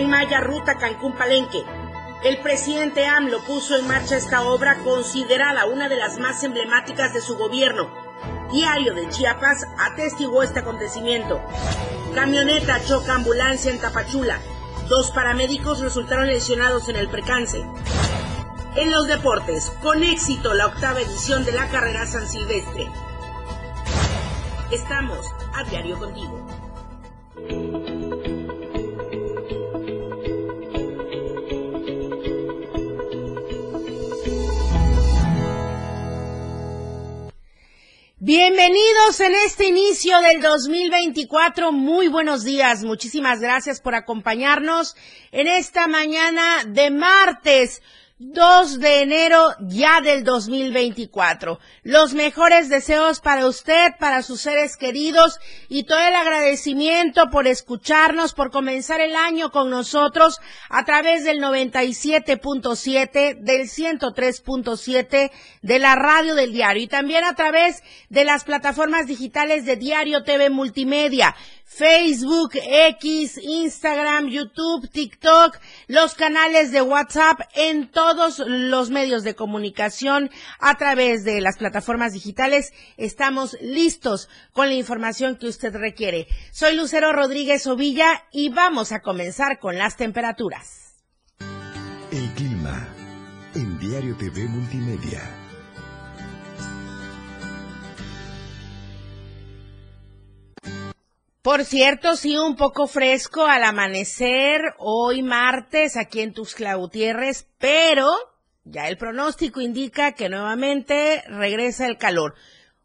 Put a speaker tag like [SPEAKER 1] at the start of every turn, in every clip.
[SPEAKER 1] Tren Maya Ruta Cancún-Palenque. El presidente AMLO puso en marcha esta obra considerada una de las más emblemáticas de su gobierno. Diario de Chiapas atestiguó este acontecimiento. Camioneta choca ambulancia en Tapachula. Dos paramédicos resultaron lesionados en el percance. En los deportes, con éxito la octava edición de la carrera San Silvestre. Estamos a diario contigo. Bienvenidos en este inicio del 2024. Muy buenos días. Muchísimas gracias por acompañarnos en esta mañana de martes 2 de enero ya del 2024. Los mejores deseos para usted, para sus seres queridos y todo el agradecimiento por escucharnos, por comenzar el año con nosotros a través del 97.7, del 103.7 de la radio del diario y también a través de las plataformas digitales de Diario TV Multimedia. Facebook, X, Instagram, YouTube, TikTok, los canales de WhatsApp, en todos los medios de comunicación a través de las plataformas digitales. Estamos listos con la información que usted requiere. Soy Lucero Rodríguez Ovilla y vamos a comenzar con las temperaturas.
[SPEAKER 2] El clima en Diario TV Multimedia.
[SPEAKER 1] Por cierto, sí, un poco fresco al amanecer hoy martes aquí en Tuxtla Gutiérrez, pero ya el pronóstico indica que nuevamente regresa el calor.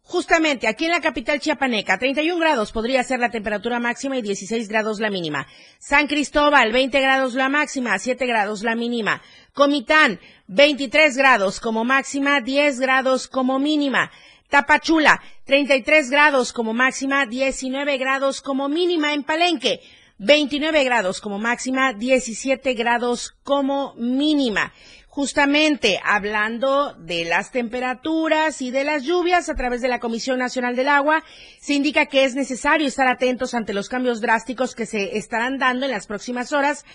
[SPEAKER 1] Justamente aquí en la capital chiapaneca, 31 grados podría ser la temperatura máxima y 16 grados la mínima. San Cristóbal, 20 grados la máxima, 7 grados la mínima. Comitán, 23 grados como máxima, 10 grados como mínima. Tapachula, 33 grados como máxima, 19 grados como mínima en Palenque, 29 grados como máxima, 17 grados como mínima. Justamente hablando de las temperaturas y de las lluvias a través de la Comisión Nacional del Agua, se indica que es necesario estar atentos ante los cambios drásticos que se estarán dando en las próximas horas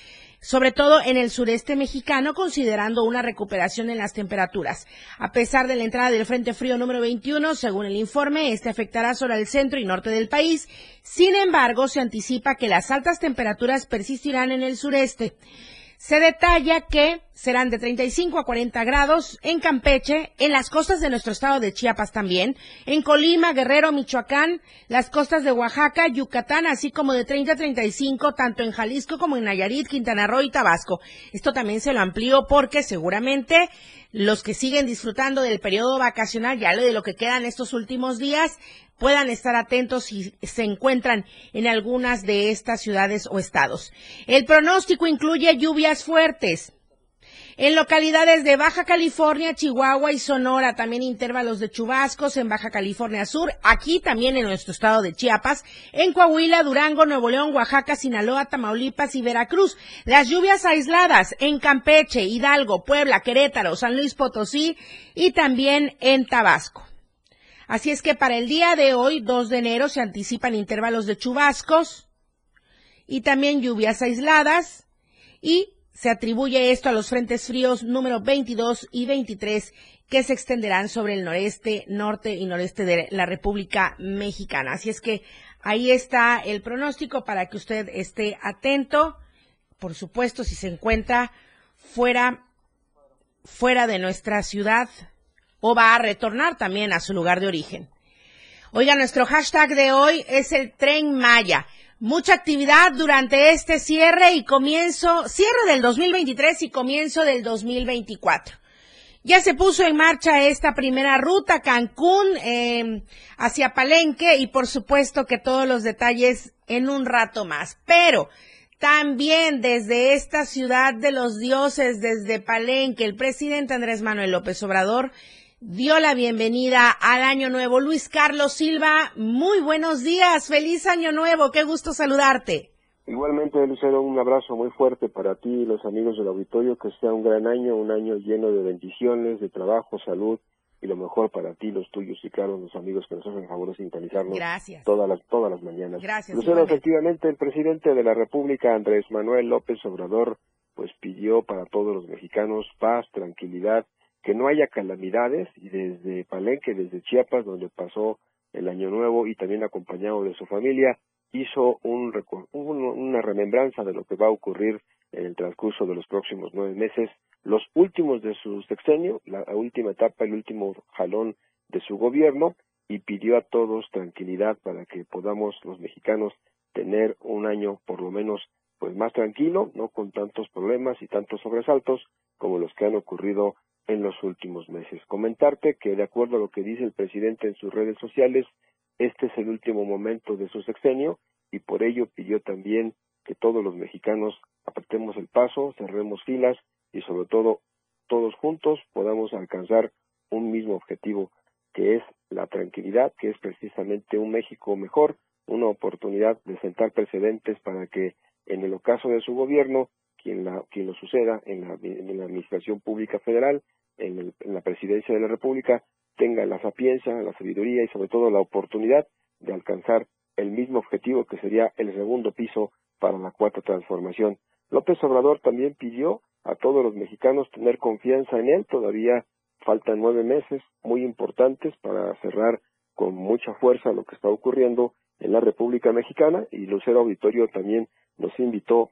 [SPEAKER 1] sobre todo en el sureste mexicano, considerando una recuperación en las temperaturas. A pesar de la entrada del Frente Frío número 21, según el informe, este afectará solo al centro y norte del país. Sin embargo, se anticipa que las altas temperaturas persistirán en el sureste. Se detalla que serán de 35 a 40 grados en Campeche, en las costas de nuestro estado de Chiapas también, en Colima, Guerrero, Michoacán, las costas de Oaxaca, Yucatán, así como de 30 a 35 tanto en Jalisco como en Nayarit, Quintana Roo y Tabasco. Esto también se lo amplío porque seguramente los que siguen disfrutando del periodo vacacional, ya de lo que quedan estos últimos días, puedan estar atentos si se encuentran en algunas de estas ciudades o estados. El pronóstico incluye lluvias fuertes. En localidades de Baja California, Chihuahua y Sonora, también intervalos de chubascos en Baja California Sur, aquí también en nuestro estado de Chiapas, en Coahuila, Durango, Nuevo León, Oaxaca, Sinaloa, Tamaulipas y Veracruz. Las lluvias aisladas en Campeche, Hidalgo, Puebla, Querétaro, San Luis Potosí y también en Tabasco. Así es que para el día de hoy, 2 de enero, se anticipan intervalos de chubascos y también lluvias aisladas y se atribuye esto a los frentes fríos número 22 y 23 que se extenderán sobre el noreste, norte y noreste de la República Mexicana. Así es que ahí está el pronóstico para que usted esté atento. Por supuesto, si se encuentra fuera, fuera de nuestra ciudad, o va a retornar también a su lugar de origen. Oiga, nuestro hashtag de hoy es el tren Maya. Mucha actividad durante este cierre y comienzo, cierre del 2023 y comienzo del 2024. Ya se puso en marcha esta primera ruta Cancún eh, hacia Palenque y por supuesto que todos los detalles en un rato más. Pero también desde esta ciudad de los dioses, desde Palenque, el presidente Andrés Manuel López Obrador dio la bienvenida al año nuevo. Luis Carlos Silva, muy buenos días, feliz año nuevo, qué gusto saludarte.
[SPEAKER 3] Igualmente, Lucero, un abrazo muy fuerte para ti y los amigos del auditorio, que sea un gran año, un año lleno de bendiciones, de trabajo, salud y lo mejor para ti, los tuyos y claro, los amigos que nos hacen el favor de sintonizarnos
[SPEAKER 1] Gracias.
[SPEAKER 3] todas las todas las mañanas.
[SPEAKER 1] Gracias.
[SPEAKER 3] Lucero, efectivamente, el presidente de la República, Andrés Manuel López Obrador, pues pidió para todos los mexicanos paz, tranquilidad, que no haya calamidades y desde Palenque, desde Chiapas, donde pasó el Año Nuevo y también acompañado de su familia, hizo un, una remembranza de lo que va a ocurrir en el transcurso de los próximos nueve meses, los últimos de su sexenio, la última etapa, el último jalón de su gobierno, y pidió a todos tranquilidad para que podamos los mexicanos tener un año por lo menos pues más tranquilo, no con tantos problemas y tantos sobresaltos como los que han ocurrido en los últimos meses. Comentarte que de acuerdo a lo que dice el presidente en sus redes sociales, este es el último momento de su sexenio y por ello pidió también que todos los mexicanos apretemos el paso, cerremos filas y sobre todo todos juntos podamos alcanzar un mismo objetivo que es la tranquilidad, que es precisamente un México mejor, una oportunidad de sentar precedentes para que en el ocaso de su gobierno, quien, la, quien lo suceda en la, Administración Pública Federal, en, el- en la Presidencia de la República, tenga la sapiencia, la sabiduría y sobre todo la oportunidad de alcanzar el mismo objetivo que sería el segundo piso para la cuarta transformación. López Obrador también pidió a todos los mexicanos tener confianza en él, todavía faltan nueve meses muy importantes para cerrar con mucha fuerza lo que está ocurriendo en la República Mexicana y Lucero Auditorio también nos invitó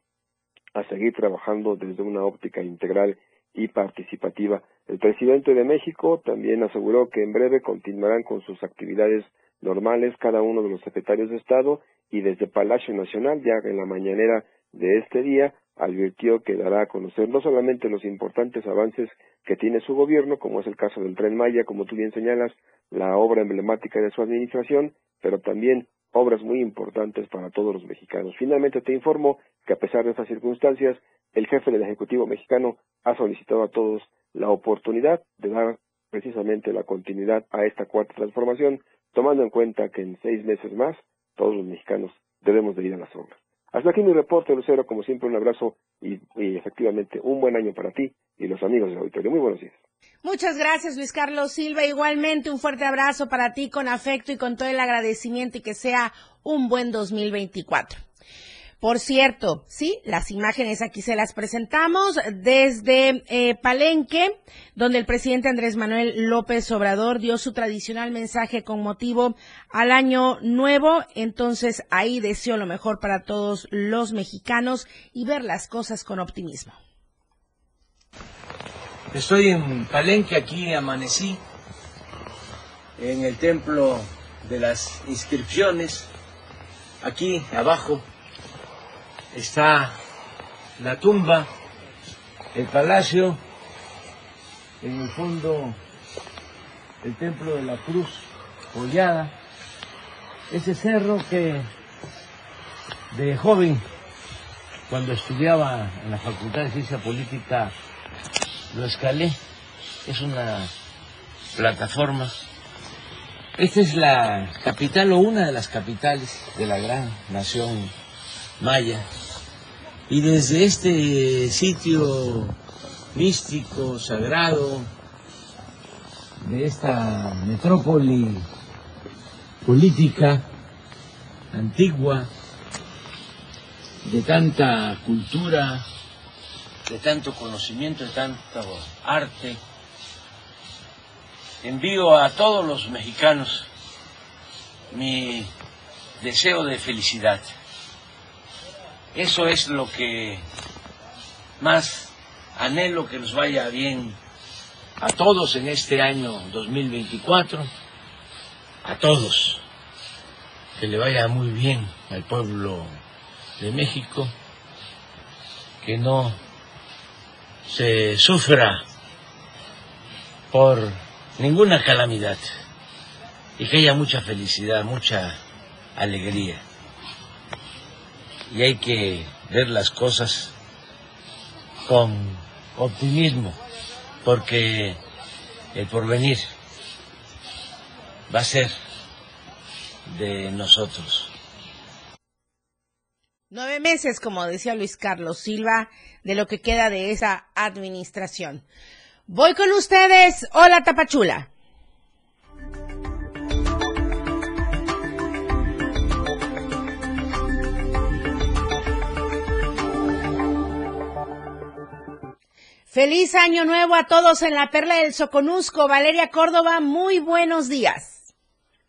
[SPEAKER 3] a seguir trabajando desde una óptica integral y participativa. El presidente de México también aseguró que en breve continuarán con sus actividades normales cada uno de los secretarios de Estado y desde Palacio Nacional, ya en la mañanera de este día, advirtió que dará a conocer no solamente los importantes avances que tiene su gobierno, como es el caso del Tren Maya, como tú bien señalas, la obra emblemática de su administración, pero también obras muy importantes para todos los mexicanos. Finalmente te informo que a pesar de estas circunstancias, el jefe del Ejecutivo mexicano ha solicitado a todos la oportunidad de dar precisamente la continuidad a esta cuarta transformación, tomando en cuenta que en seis meses más todos los mexicanos debemos de ir a las obras. Hasta aquí mi reporte, Lucero, como siempre un abrazo y, efectivamente un buen año para ti y los amigos del auditorio. Muy buenos días.
[SPEAKER 1] Muchas gracias, Luis Carlos Silva. Igualmente, un fuerte abrazo para ti con afecto y con todo el agradecimiento y que sea un buen 2024. Por cierto, sí, las imágenes aquí se las presentamos desde eh, Palenque, donde el presidente Andrés Manuel López Obrador dio su tradicional mensaje con motivo al año nuevo. Entonces, ahí deseo lo mejor para todos los mexicanos y ver las cosas con optimismo.
[SPEAKER 4] Estoy en Palenque, aquí amanecí, en el templo de las inscripciones. Aquí abajo está la tumba, el palacio, en el fondo el templo de la Cruz Collada, ese cerro que de joven, cuando estudiaba en la Facultad de Ciencia Política, lo escalé. Es una plataforma. Esta es la capital o una de las capitales de la gran nación maya. Y desde este sitio místico, sagrado, de esta metrópoli política antigua, de tanta cultura, de tanto conocimiento, de tanto arte. Envío a todos los mexicanos mi deseo de felicidad. Eso es lo que más anhelo que nos vaya bien a todos en este año 2024, a todos, que le vaya muy bien al pueblo de México, que no se sufra por ninguna calamidad. Y que haya mucha felicidad, mucha alegría. Y hay que ver las cosas con optimismo, porque el porvenir va a ser de nosotros.
[SPEAKER 1] Nueve meses, como decía Luis Carlos Silva, de lo que queda de esa administración. Voy con ustedes. Hola, Tapachula. Feliz año nuevo a todos en la Perla del Soconusco. Valeria Córdoba, muy buenos días.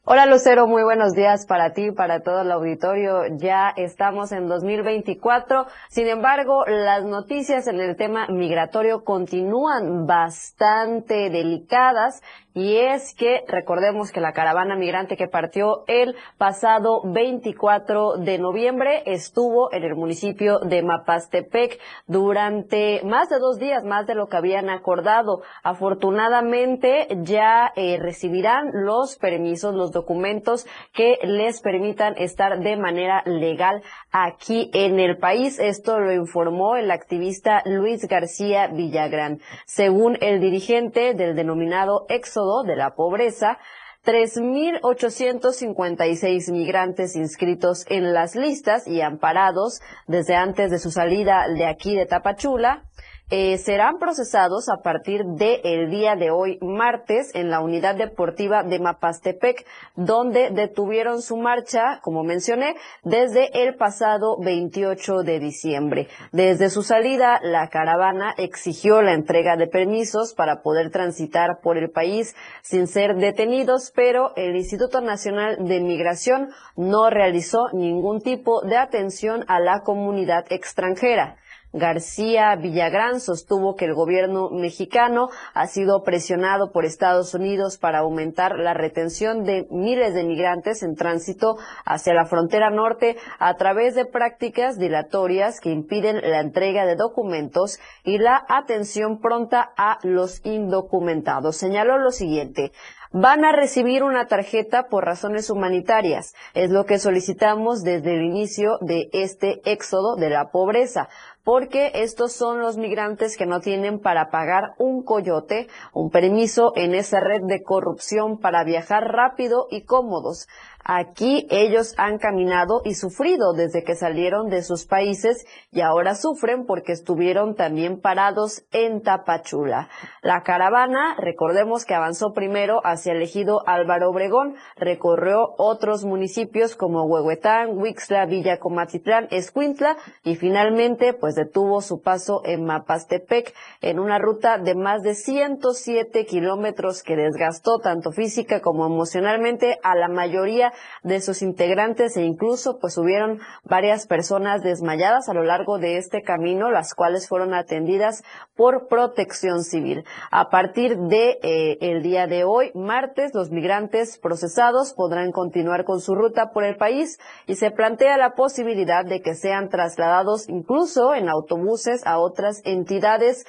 [SPEAKER 5] Hola Lucero, muy buenos días para ti, para todo el auditorio. Ya estamos en 2024. Sin embargo, las noticias en el tema migratorio continúan bastante delicadas y es que recordemos que la caravana migrante que partió el pasado 24 de noviembre estuvo en el municipio de Mapastepec durante más de dos días, más de lo que habían acordado. Afortunadamente ya eh, recibirán los permisos, los documentos que les permitan estar de manera legal aquí en el país. Esto lo informó el activista Luis García Villagrán. Según el dirigente del denominado De la Pobreza, 3.856 migrantes inscritos en las listas y amparados desde antes de su salida de aquí de Tapachula eh, serán procesados a partir del el día de hoy, martes, en la unidad deportiva de Mapastepec, donde detuvieron su marcha, como mencioné, desde el pasado 28 de diciembre. Desde su salida, la caravana exigió la entrega de permisos para poder transitar por el país sin ser detenidos, pero el Instituto Nacional de Migración no realizó ningún tipo de atención a la comunidad extranjera. García Villagrán sostuvo que el gobierno mexicano ha sido presionado por Estados Unidos para aumentar la retención de miles de migrantes en tránsito hacia la frontera norte a través de prácticas dilatorias que impiden la entrega de documentos y la atención pronta a los indocumentados. Señaló lo siguiente van a recibir una tarjeta por razones humanitarias. Es lo que solicitamos desde el inicio de este éxodo de la pobreza porque estos son los migrantes que no tienen para pagar un coyote, un permiso en esa red de corrupción para viajar rápido y cómodos. Aquí ellos han caminado y sufrido desde que salieron de sus países y ahora sufren porque estuvieron también parados en Tapachula. La caravana, recordemos que avanzó primero hacia el ejido Álvaro Obregón, recorrió otros municipios como Huehuetán, Huixla, Villa Comatitlán, Escuintla y finalmente pues detuvo su paso en Mapastepec en una ruta de más de 107 kilómetros que desgastó tanto física como emocionalmente a la mayoría de sus integrantes e incluso pues hubieron varias personas desmayadas a lo largo de este camino, las cuales fueron atendidas por protección civil. A partir de eh, el día de hoy, martes, los migrantes procesados podrán continuar con su ruta por el país y se plantea la posibilidad de que sean trasladados incluso en autobuses a otras entidades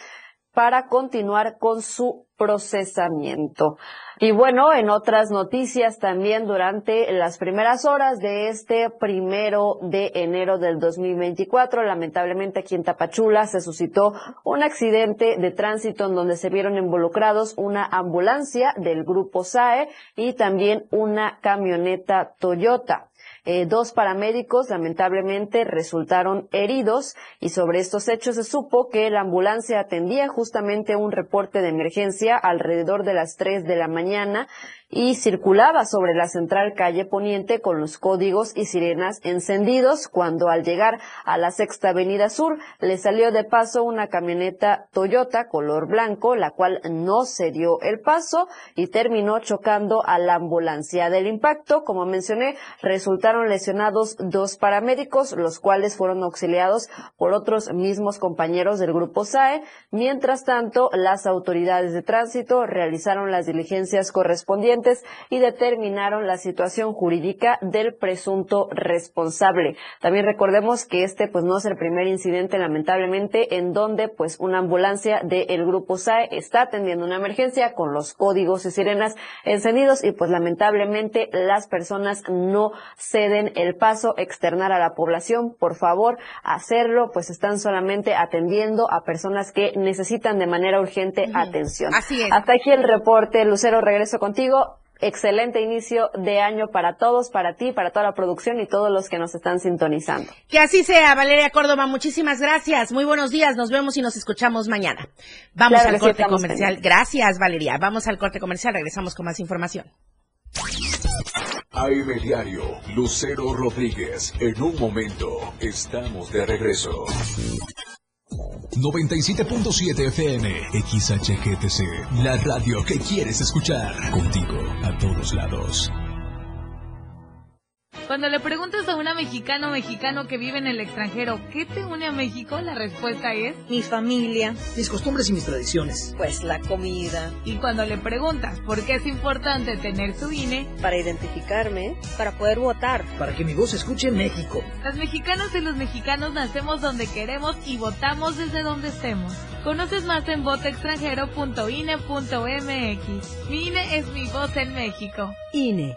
[SPEAKER 5] para continuar con su procesamiento. Y bueno, en otras noticias también durante las primeras horas de este primero de enero del 2024, lamentablemente aquí en Tapachula se suscitó un accidente de tránsito en donde se vieron involucrados una ambulancia del grupo SAE y también una camioneta Toyota. Eh, dos paramédicos lamentablemente resultaron heridos y sobre estos hechos se supo que la ambulancia atendía justamente un reporte de emergencia alrededor de las 3 de la mañana y circulaba sobre la central calle Poniente con los códigos y sirenas encendidos cuando al llegar a la sexta avenida sur le salió de paso una camioneta Toyota color blanco, la cual no se dio el paso y terminó chocando a la ambulancia. Del impacto, como mencioné, resultaron lesionados dos paramédicos, los cuales fueron auxiliados por otros mismos compañeros del grupo SAE. Mientras tanto, las autoridades de tránsito realizaron las diligencias correspondientes y determinaron la situación jurídica del presunto responsable. También recordemos que este pues no es el primer incidente lamentablemente en donde pues una ambulancia del grupo SAE está atendiendo una emergencia con los códigos y sirenas encendidos y pues lamentablemente las personas no ceden el paso externar a la población. Por favor, hacerlo, pues están solamente atendiendo a personas que necesitan de manera urgente atención.
[SPEAKER 1] Así es.
[SPEAKER 5] Hasta aquí el reporte. Lucero, regreso contigo excelente inicio de año para todos, para ti, para toda la producción y todos los que nos están sintonizando.
[SPEAKER 1] Que así sea, Valeria Córdoba, muchísimas gracias. Muy buenos días, nos vemos y nos escuchamos mañana. Vamos al corte comercial. Gracias, Valeria. Vamos al corte comercial, regresamos con más información.
[SPEAKER 2] AM Diario, Lucero Rodríguez. En un momento, estamos de regreso.
[SPEAKER 6] 97.7 FM, XHGTC, la radio que quieres escuchar. Contigo, a todos lados.
[SPEAKER 7] Cuando le preguntas a una mexicana o mexicano que vive en el extranjero, ¿qué te une a México? La respuesta es
[SPEAKER 8] mi familia,
[SPEAKER 9] mis costumbres y mis tradiciones.
[SPEAKER 8] Pues la comida.
[SPEAKER 7] Y cuando le preguntas por qué es importante tener su INE,
[SPEAKER 8] para identificarme, para poder votar,
[SPEAKER 9] para que mi voz escuche en México.
[SPEAKER 7] Las mexicanas y los mexicanos nacemos donde queremos y votamos desde donde estemos. Conoces más en votoextranjero.ine.mx. Mi INE es mi voz en México.
[SPEAKER 10] INE.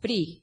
[SPEAKER 11] PRI.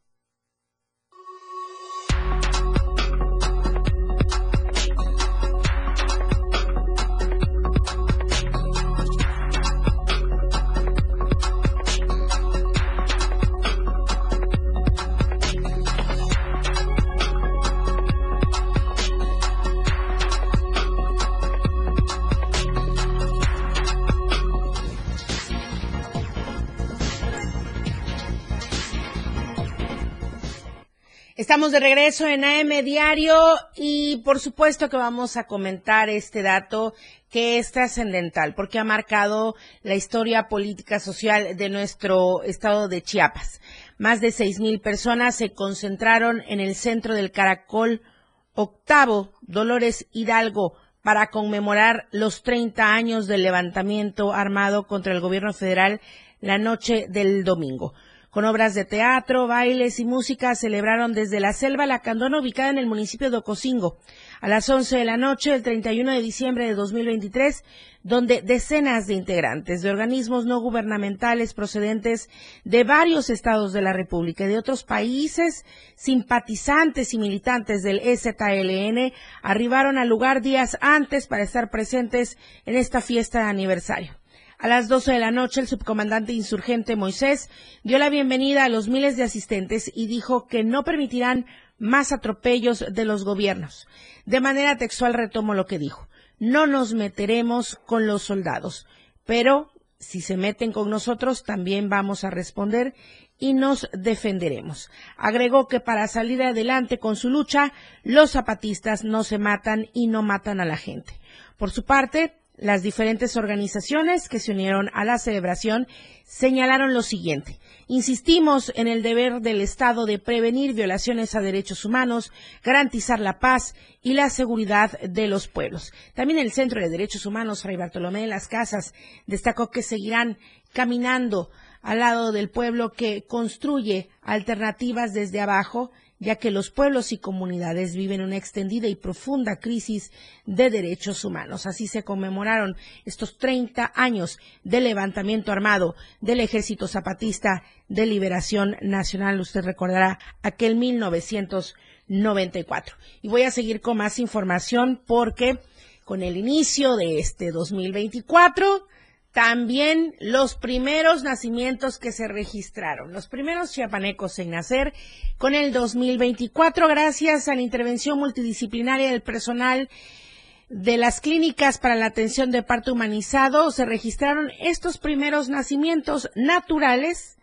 [SPEAKER 1] Estamos de regreso en AM Diario y por supuesto que vamos a comentar este dato que es trascendental porque ha marcado la historia política social de nuestro estado de Chiapas. Más de seis mil personas se concentraron en el centro del Caracol octavo Dolores Hidalgo para conmemorar los 30 años del levantamiento armado contra el gobierno federal la noche del domingo con obras de teatro, bailes y música, celebraron desde la Selva Lacandona, ubicada en el municipio de Ocosingo, a las 11 de la noche del 31 de diciembre de 2023, donde decenas de integrantes de organismos no gubernamentales procedentes de varios estados de la República y de otros países, simpatizantes y militantes del EZLN, arribaron al lugar días antes para estar presentes en esta fiesta de aniversario. A las 12 de la noche, el subcomandante insurgente Moisés dio la bienvenida a los miles de asistentes y dijo que no permitirán más atropellos de los gobiernos. De manera textual retomo lo que dijo. No nos meteremos con los soldados, pero si se meten con nosotros también vamos a responder y nos defenderemos. Agregó que para salir adelante con su lucha, los zapatistas no se matan y no matan a la gente. Por su parte, las diferentes organizaciones que se unieron a la celebración señalaron lo siguiente. Insistimos en el deber del Estado de prevenir violaciones a derechos humanos, garantizar la paz y la seguridad de los pueblos. También el Centro de Derechos Humanos, Fray Bartolomé de las Casas, destacó que seguirán caminando al lado del pueblo que construye alternativas desde abajo ya que los pueblos y comunidades viven una extendida y profunda crisis de derechos humanos. Así se conmemoraron estos 30 años de levantamiento armado del Ejército Zapatista de Liberación Nacional. Usted recordará aquel 1994. Y voy a seguir con más información porque con el inicio de este 2024 también los primeros nacimientos que se registraron, los primeros chiapanecos en nacer con el 2024 gracias a la intervención multidisciplinaria del personal de las clínicas para la atención de parto humanizado se registraron estos primeros nacimientos naturales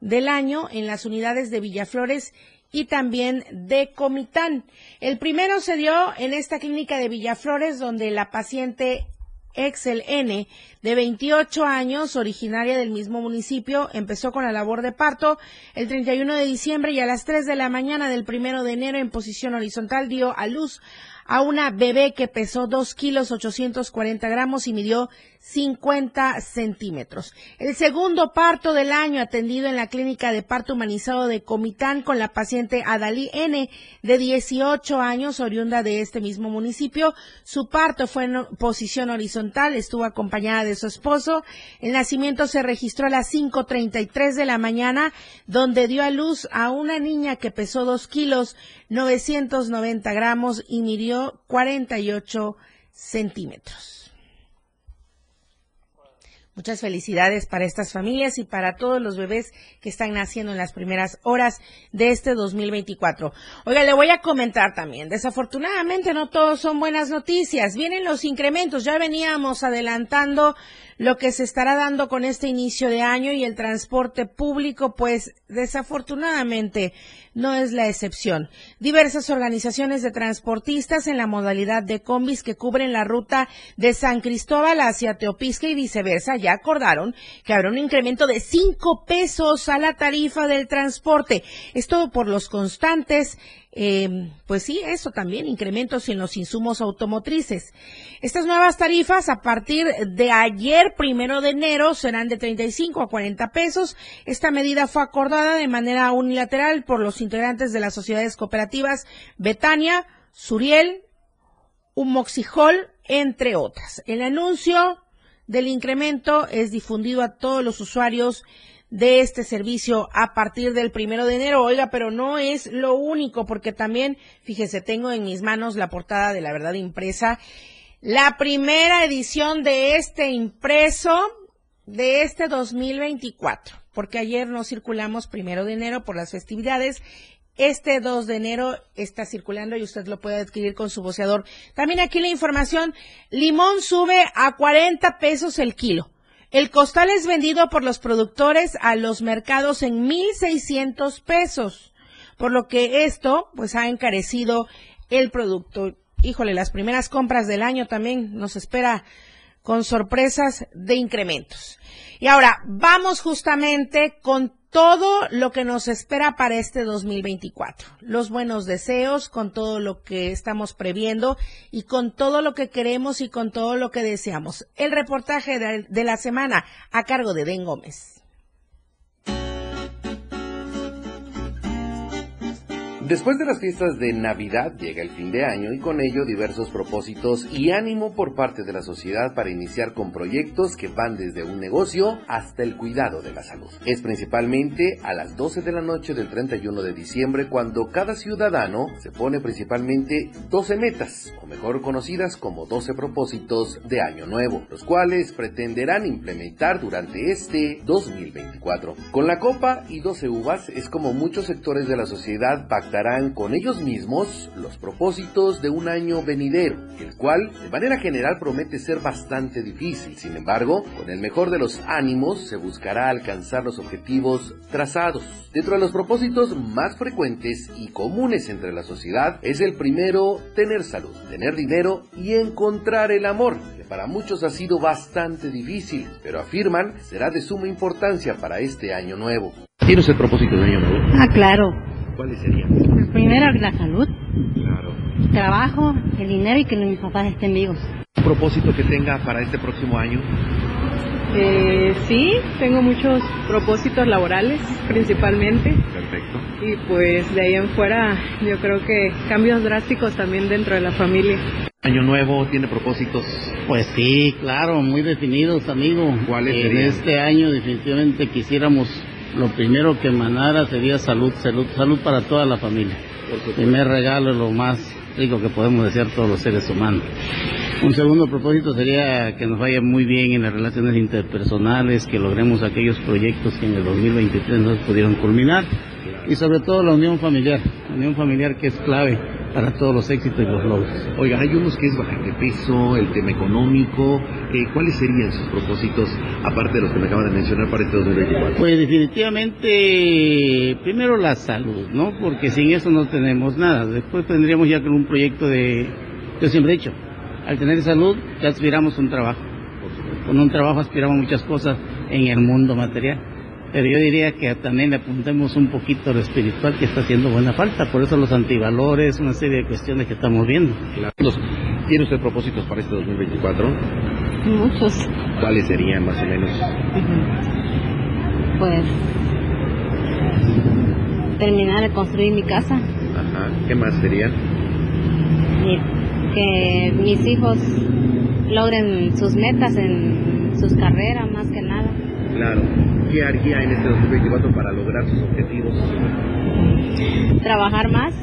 [SPEAKER 1] del año en las unidades de Villaflores y también de Comitán. El primero se dio en esta clínica de Villaflores donde la paciente Excel N, de 28 años, originaria del mismo municipio, empezó con la labor de parto el 31 de diciembre y a las 3 de la mañana del 1 de enero en posición horizontal dio a luz a una bebé que pesó 2 kilos 840 gramos y midió 50 centímetros. El segundo parto del año atendido en la clínica de parto humanizado de Comitán con la paciente Adalí N de 18 años, oriunda de este mismo municipio. Su parto fue en posición horizontal, estuvo acompañada de su esposo. El nacimiento se registró a las 5.33 de la mañana, donde dio a luz a una niña que pesó 2 kilos 990 gramos y midió 48 centímetros. Muchas felicidades para estas familias y para todos los bebés que están naciendo en las primeras horas de este 2024. Oiga, le voy a comentar también. Desafortunadamente no todos son buenas noticias. Vienen los incrementos. Ya veníamos adelantando lo que se estará dando con este inicio de año y el transporte público, pues desafortunadamente no es la excepción. Diversas organizaciones de transportistas en la modalidad de combis que cubren la ruta de San Cristóbal hacia Teopisca y viceversa ya acordaron que habrá un incremento de cinco pesos a la tarifa del transporte. Esto por los constantes eh, pues sí, eso también, incrementos en los insumos automotrices. Estas nuevas tarifas a partir de ayer, primero de enero, serán de 35 a 40 pesos. Esta medida fue acordada de manera unilateral por los integrantes de las sociedades cooperativas Betania, Suriel, Humoxijol, entre otras. El anuncio del incremento es difundido a todos los usuarios de este servicio a partir del primero de enero. Oiga, pero no es lo único, porque también, fíjese, tengo en mis manos la portada de la verdad impresa, la primera edición de este impreso de este 2024, porque ayer no circulamos primero de enero por las festividades. Este 2 de enero está circulando y usted lo puede adquirir con su boceador. También aquí la información, limón sube a 40 pesos el kilo. El costal es vendido por los productores a los mercados en 1.600 pesos, por lo que esto pues ha encarecido el producto. Híjole, las primeras compras del año también nos espera con sorpresas de incrementos. Y ahora vamos justamente con todo lo que nos espera para este 2024. Los buenos deseos con todo lo que estamos previendo y con todo lo que queremos y con todo lo que deseamos. El reportaje de, la semana a cargo de Ben Gómez.
[SPEAKER 12] Después de las fiestas de Navidad llega el fin de año y con ello diversos propósitos y ánimo por parte de la sociedad para iniciar con proyectos que van desde un negocio hasta el cuidado de la salud. Es principalmente a las 12 de la noche del 31 de diciembre cuando cada ciudadano se pone principalmente 12 metas, o mejor conocidas como 12 propósitos de año nuevo, los cuales pretenderán implementar durante este 2024. Con la copa y 12 uvas es como muchos sectores de la sociedad con ellos mismos los propósitos de un año venidero, el cual de manera general promete ser bastante difícil. Sin embargo, con el mejor de los ánimos se buscará alcanzar los objetivos trazados. Dentro de los propósitos más frecuentes y comunes entre la sociedad es el primero tener salud, tener dinero y encontrar el amor, que para muchos ha sido bastante difícil, pero afirman será de suma importancia para este año nuevo. ¿Tienes el propósito de año nuevo?
[SPEAKER 13] Ah, claro.
[SPEAKER 12] ¿Cuáles serían?
[SPEAKER 13] El primero, la salud.
[SPEAKER 12] Claro.
[SPEAKER 13] trabajo, el dinero y que mis papás estén vivos.
[SPEAKER 12] ¿Un propósito que tenga para este próximo año?
[SPEAKER 14] Eh, sí, tengo muchos propósitos laborales principalmente.
[SPEAKER 12] Perfecto.
[SPEAKER 14] Y pues de ahí en fuera yo creo que cambios drásticos también dentro de la familia.
[SPEAKER 12] ¿Año nuevo tiene propósitos?
[SPEAKER 15] Pues sí, claro, muy definidos, amigo.
[SPEAKER 12] ¿Cuáles
[SPEAKER 15] En este año definitivamente quisiéramos lo primero que emanara sería salud, salud, salud para toda la familia. El primer regalo es lo más rico que podemos desear todos los seres humanos. Un segundo propósito sería que nos vaya muy bien en las relaciones interpersonales, que logremos aquellos proyectos que en el 2023 no pudieron culminar y sobre todo la unión familiar, la unión familiar que es clave para todos los éxitos y los logros.
[SPEAKER 12] Oiga, hay unos que es bajar de peso, el tema económico, eh, ¿cuáles serían sus propósitos aparte de los que me acaban de mencionar para este 2024?
[SPEAKER 15] Pues definitivamente, primero la salud, ¿no? Porque sin eso no tenemos nada. Después tendríamos ya con un proyecto de, yo siempre he dicho, al tener salud ya aspiramos un trabajo. Con un trabajo aspiramos muchas cosas en el mundo material. Pero yo diría que también le apuntemos un poquito lo espiritual que está haciendo buena falta. Por eso los antivalores, una serie de cuestiones que estamos viendo.
[SPEAKER 12] ¿Tiene usted propósitos para este 2024?
[SPEAKER 13] Muchos.
[SPEAKER 12] ¿Cuáles serían más o menos?
[SPEAKER 13] Pues terminar de construir mi casa.
[SPEAKER 12] Ajá. ¿Qué más serían?
[SPEAKER 13] Y que mis hijos logren sus metas en sus carreras más que nada.
[SPEAKER 12] Claro. ¿Qué haría en este 2024 para lograr sus objetivos?
[SPEAKER 13] Trabajar más.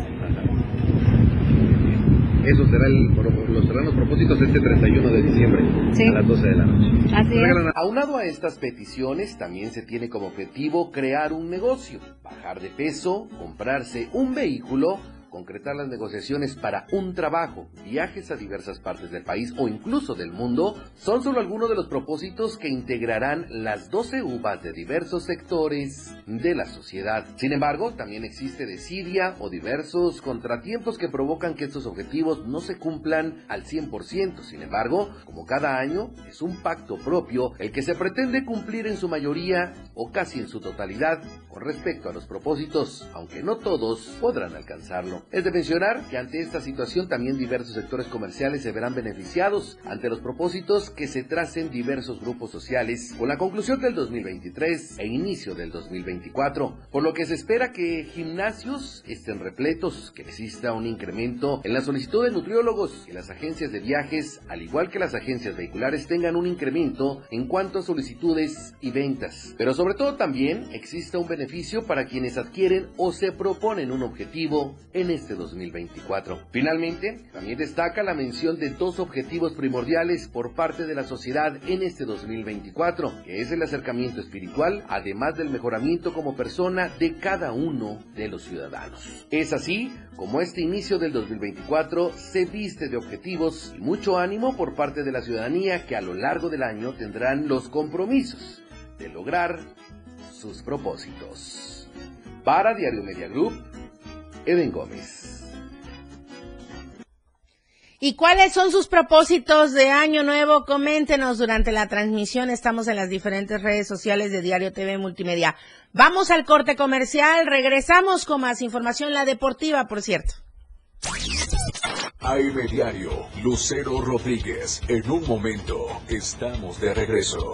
[SPEAKER 12] Eso será el, los serán los propósitos de este 31 de diciembre
[SPEAKER 13] Sí.
[SPEAKER 12] a las 12 de la noche.
[SPEAKER 13] Así es.
[SPEAKER 12] Aunado a estas peticiones, también se tiene como objetivo crear un negocio, bajar de peso, comprarse un vehículo, concretar las negociaciones para un trabajo, viajes a diversas partes del país o incluso del mundo, son solo algunos de los propósitos que integrarán las 12 uvas de diversos sectores de la sociedad. Sin embargo, también existe desidia o diversos contratiempos que provocan que estos objetivos no se cumplan al 100%. Sin embargo, como cada año, es un pacto propio el que se pretende cumplir en su mayoría o casi en su totalidad con respecto a los propósitos, aunque no todos podrán alcanzarlo. Es de mencionar que ante esta situación también diversos sectores comerciales se verán beneficiados ante los propósitos que se tracen diversos grupos sociales con la conclusión del 2023 e inicio del 2024, por lo que se espera que gimnasios estén repletos, que exista un incremento en la solicitud de nutriólogos, que las agencias de viajes, al igual que las agencias vehiculares, tengan un incremento en cuanto a solicitudes y ventas, pero sobre todo también exista un beneficio para quienes adquieren o se proponen un objetivo en este 2024. Finalmente, también destaca la mención de dos objetivos primordiales por parte de la sociedad en este 2024, que es el acercamiento espiritual, además del mejoramiento como persona de cada uno de los ciudadanos. Es así como este inicio del 2024 se viste de objetivos y mucho ánimo por parte de la ciudadanía que a lo largo del año tendrán los compromisos de lograr sus propósitos. Para Diario Media Group, Eden Gómez.
[SPEAKER 1] ¿Y cuáles son sus propósitos de año nuevo? Coméntenos durante la transmisión. Estamos en las diferentes redes sociales de Diario TV Multimedia. Vamos al corte comercial. Regresamos con más información, la deportiva, por cierto.
[SPEAKER 6] AM Diario, Lucero Rodríguez. En un momento, estamos de regreso.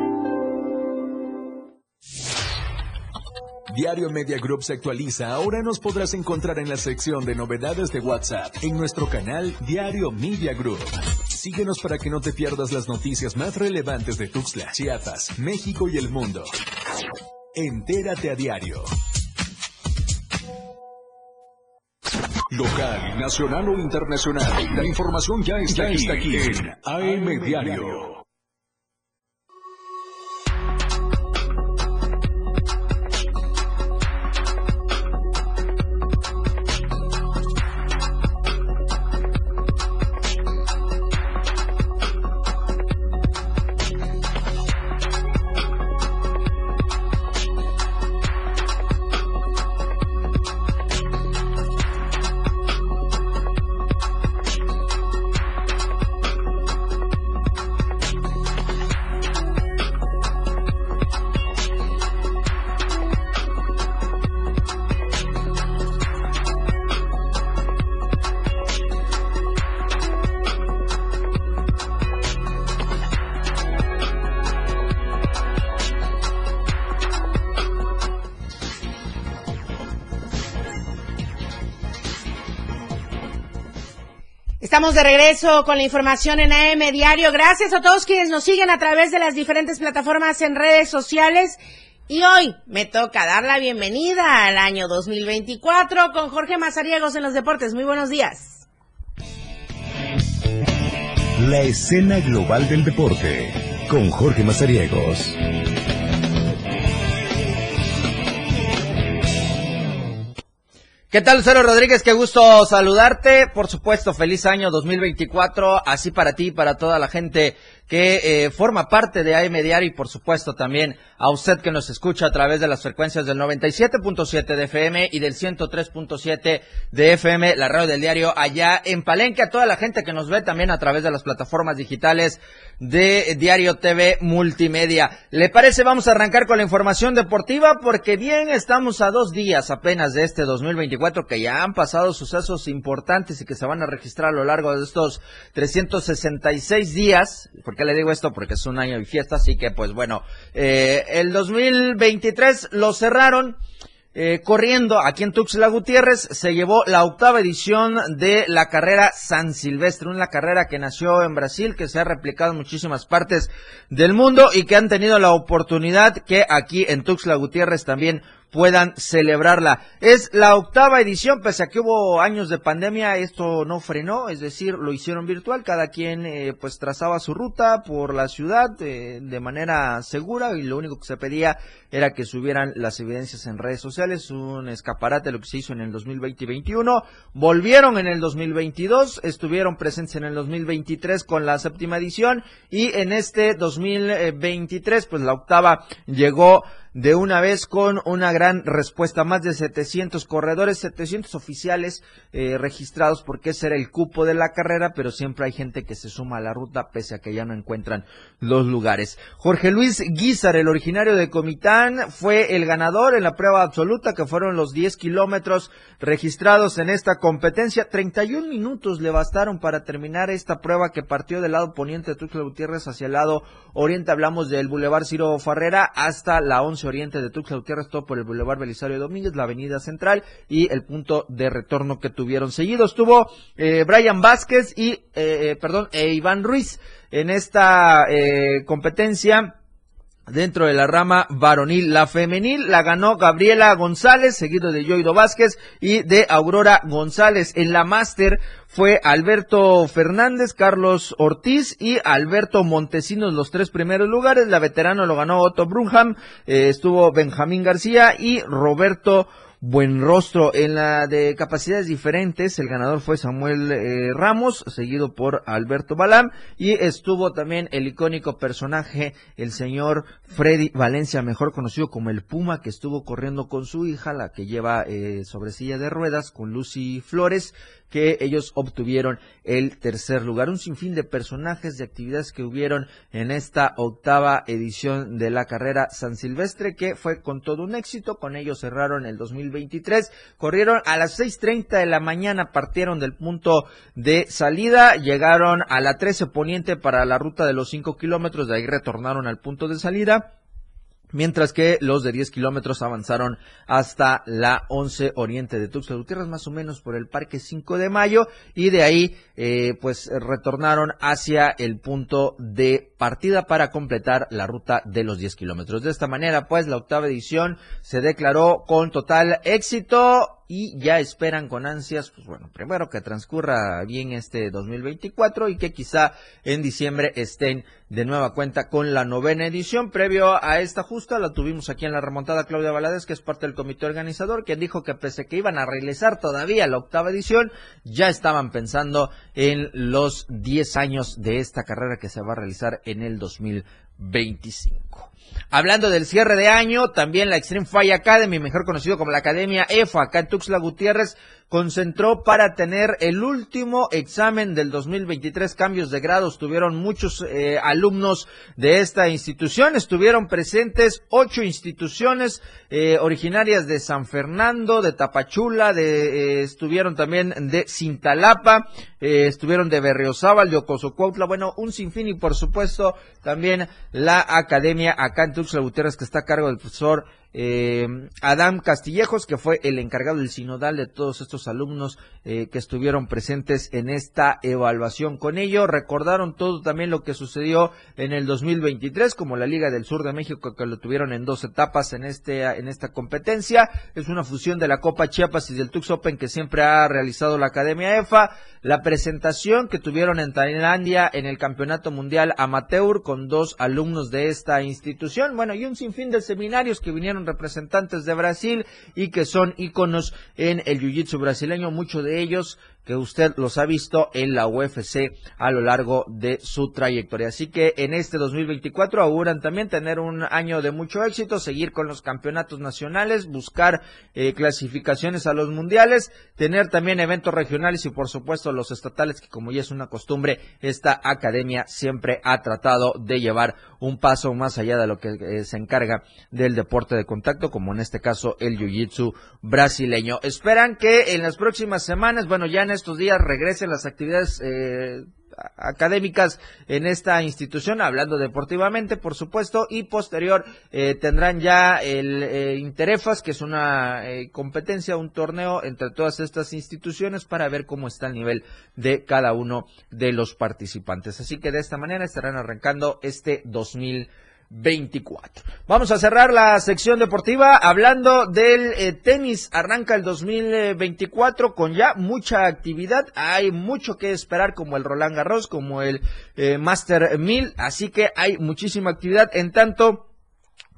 [SPEAKER 6] Diario Media Group se actualiza. Ahora nos podrás encontrar en la sección de novedades de WhatsApp en nuestro canal Diario Media Group. Síguenos para que no te pierdas las noticias más relevantes de Tuxtla, Chiapas, México y el mundo. Entérate a diario. Local, nacional o internacional. La información ya está, aquí, está aquí en AM Diario.
[SPEAKER 1] De regreso con la información en AM Diario. Gracias a todos quienes nos siguen a través de las diferentes plataformas en redes sociales. Y hoy me toca dar la bienvenida al año 2024 con Jorge Mazariegos en los deportes. Muy buenos días.
[SPEAKER 16] La escena global del deporte con Jorge Mazariegos.
[SPEAKER 17] ¿Qué tal, Lucero Rodríguez? Qué gusto saludarte. Por supuesto, feliz año 2024, así para ti y para toda la gente que eh, forma parte de AM Diario y por supuesto también a usted que nos escucha a través de las frecuencias del 97.7 de FM y del 103.7 de FM, la radio del diario allá en Palenque, a toda la gente que nos ve también a través de las plataformas digitales de Diario TV Multimedia. ¿Le parece? Vamos a arrancar con la información deportiva porque bien estamos a dos días apenas de este 2024 que ya han pasado sucesos importantes y que se van a registrar a lo largo de estos 366 días, porque le digo esto? Porque es un año de fiesta, así que pues bueno, eh, el 2023 lo cerraron. Eh, corriendo aquí en Tuxtla Gutiérrez se llevó la octava edición de la carrera San Silvestre, una carrera que nació en Brasil, que se ha replicado en muchísimas partes del mundo y que han tenido la oportunidad que aquí en Tuxtla Gutiérrez también puedan celebrarla. Es la octava edición, pese a que hubo años de pandemia, esto no frenó, es decir, lo hicieron virtual, cada quien eh, pues trazaba su ruta por la ciudad eh, de manera segura y lo único que se pedía era que subieran las evidencias en redes sociales, un escaparate lo que se hizo en el 2020 y 2021, volvieron en el 2022, estuvieron presentes en el 2023 con la séptima edición y en este 2023 pues la octava llegó de una vez con una gran respuesta. Más de 700 corredores, 700 oficiales eh, registrados porque ese era el cupo de la carrera, pero siempre hay gente que se suma a la ruta pese a que ya no encuentran los lugares. Jorge Luis Guizar, el originario de Comitán, fue el ganador en la prueba absoluta que fueron los 10 kilómetros registrados en esta competencia. 31 minutos le bastaron para terminar esta prueba que partió del lado poniente de Tuxtla Gutiérrez hacia el lado oriente. Hablamos del Boulevard Ciro Farrera hasta la 11 oriente de Tuxtla Gutiérrez, todo por el Boulevard Belisario Domínguez, la Avenida Central y el punto de retorno que tuvieron. Seguido estuvo eh, Brian Vázquez y, eh, eh, perdón, e Iván Ruiz en esta competencia dentro de la rama varonil. La femenil la ganó Gabriela González, seguido de Yoido Vázquez y de Aurora González. En la máster fue Alberto Fernández, Carlos Ortiz y Alberto Montesinos los tres primeros lugares. La veterano lo ganó Otto Brunham, eh, estuvo Benjamín García y Roberto buen rostro. En la de capacidades diferentes, el ganador fue Samuel eh, Ramos, seguido por Alberto Balam, y estuvo también el icónico personaje, el señor Freddy Valencia, mejor conocido como el Puma, que estuvo corriendo con su hija, la que lleva eh, sobre silla de ruedas, con Lucy Flores, que ellos obtuvieron el tercer lugar. Un sinfín de personajes, de actividades que hubieron en esta octava edición de la carrera San Silvestre, que fue con todo un éxito. Con ellos cerraron el 2023. Corrieron a las 6.30 de la mañana, partieron del punto de salida, llegaron a la 13 poniente para la ruta de los 5 kilómetros, de ahí retornaron al punto de salida mientras que los de 10 kilómetros avanzaron hasta la 11 oriente de Tuxtla Gutiérrez, más o menos por el Parque 5 de Mayo, y de ahí eh, pues retornaron hacia el punto de partida para completar la ruta de los 10 kilómetros. De esta manera, pues la octava edición se declaró con total éxito y ya esperan con ansias, pues bueno, primero que transcurra bien este 2024 y que quizá en diciembre estén de nueva cuenta con la novena edición. Previo a esta justa la tuvimos aquí en la remontada Claudia Valadez, que es parte del comité organizador, quien dijo que pese que iban a realizar todavía la octava edición, ya estaban pensando en los 10 años de esta carrera que se va a realizar en el 2025. Hablando del cierre de año, también la Extreme Fire Academy, mejor conocido como la Academia EFA, acá en Gutiérrez, concentró para tener el último examen del 2023. Cambios de grados tuvieron muchos eh, alumnos de esta institución. Estuvieron presentes ocho instituciones eh, originarias de San Fernando, de Tapachula, de, eh, estuvieron también de Cintalapa, estuvieron de Berriozábal, de Ocosocuautla, bueno, un sinfín y por supuesto también la academia acá en Tuxtla Gutiérrez que está a cargo del profesor eh, Adam Castillejos, que fue el encargado del sinodal de todos estos alumnos eh, que estuvieron presentes en esta evaluación. Con ello recordaron todo también lo que sucedió en el 2023, como la Liga del Sur de México, que lo tuvieron en dos etapas en, este, en esta competencia. Es una fusión de la Copa Chiapas y del Tux Open que siempre ha realizado la Academia EFA. La presentación que tuvieron en Tailandia en el Campeonato Mundial Amateur con dos alumnos de esta institución. Bueno, y un sinfín de seminarios que vinieron representantes de Brasil y que son íconos en el jiu-jitsu brasileño, muchos de ellos que usted los ha visto en la UFC a lo largo de su trayectoria. Así que en este 2024 auguran también tener un año de mucho éxito, seguir con los campeonatos nacionales, buscar eh, clasificaciones a los mundiales, tener también eventos regionales y por supuesto los estatales que como ya es una costumbre, esta academia siempre ha tratado de llevar un paso más allá de lo que eh, se encarga del deporte de contacto, como en este caso el jiu-jitsu brasileño. Esperan que en las próximas semanas, bueno, ya en estos días regresen las actividades eh, académicas en esta institución, hablando deportivamente, por supuesto, y posterior eh, tendrán ya el eh, Interefas, que es una competencia, un torneo entre todas estas instituciones para ver cómo está el nivel de cada uno de los participantes. Así que de esta manera estarán arrancando este 2020. 24. Vamos a cerrar la sección deportiva hablando del eh, tenis. Arranca el 2024 con ya mucha actividad. Hay mucho que esperar como el Roland Garros, como el eh, Master 1000. Así que hay muchísima actividad. En tanto,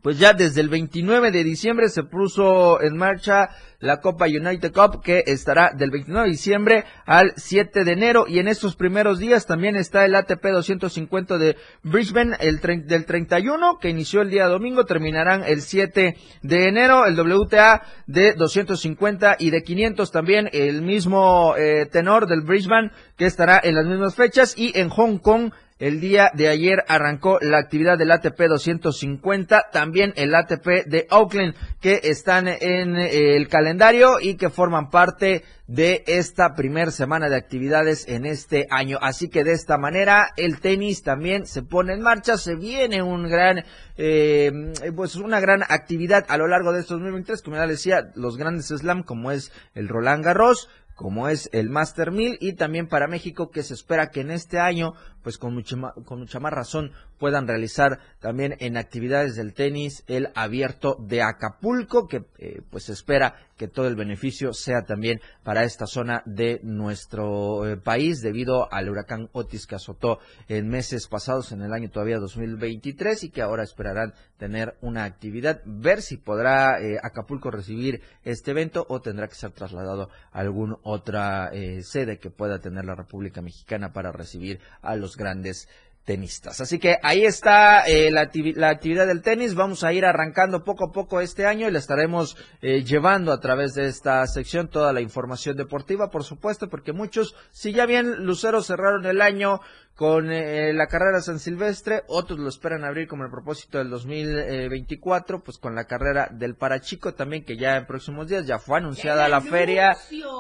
[SPEAKER 17] pues ya desde el 29 de diciembre se puso en marcha la Copa United Cup que estará del 29 de diciembre al 7 de enero. Y en estos primeros días también está el ATP 250 de Brisbane el del 31 que inició el día domingo terminarán el 7 de enero. El WTA de 250 y de 500 también el mismo eh, tenor del Brisbane que estará en las mismas fechas. Y en Hong Kong el día de ayer arrancó la actividad del ATP 250, también el ATP de Oakland, que están en eh, el calendario y que forman parte de esta primera semana de actividades en este año. Así que de esta manera el tenis también se pone en marcha, se viene un gran, eh, pues una gran actividad a lo largo de estos 2023, como ya decía, los grandes slam como es el Roland Garros, como es el Master 1000 y también para México que se espera que en este año pues con mucha, con mucha más razón puedan realizar también en actividades del tenis el abierto de Acapulco, que eh, pues espera que todo el beneficio sea también para esta zona de nuestro eh, país debido al huracán Otis que azotó en meses pasados en el año todavía 2023 y que ahora esperarán tener una actividad, ver si podrá eh, Acapulco recibir este evento o tendrá que ser trasladado a alguna otra sede que pueda tener la República Mexicana para recibir a los grandes tenistas. Así que ahí está eh, la, actividad del tenis. Vamos a ir arrancando poco a poco este año y le estaremos eh, llevando a través de esta sección toda la información deportiva, por supuesto, porque muchos, si ya bien Lucero cerraron el año con eh, la carrera San Silvestre, otros lo esperan abrir como el propósito del 2024, pues con la carrera del Parachico también, que ya en próximos días ya fue anunciada la feria,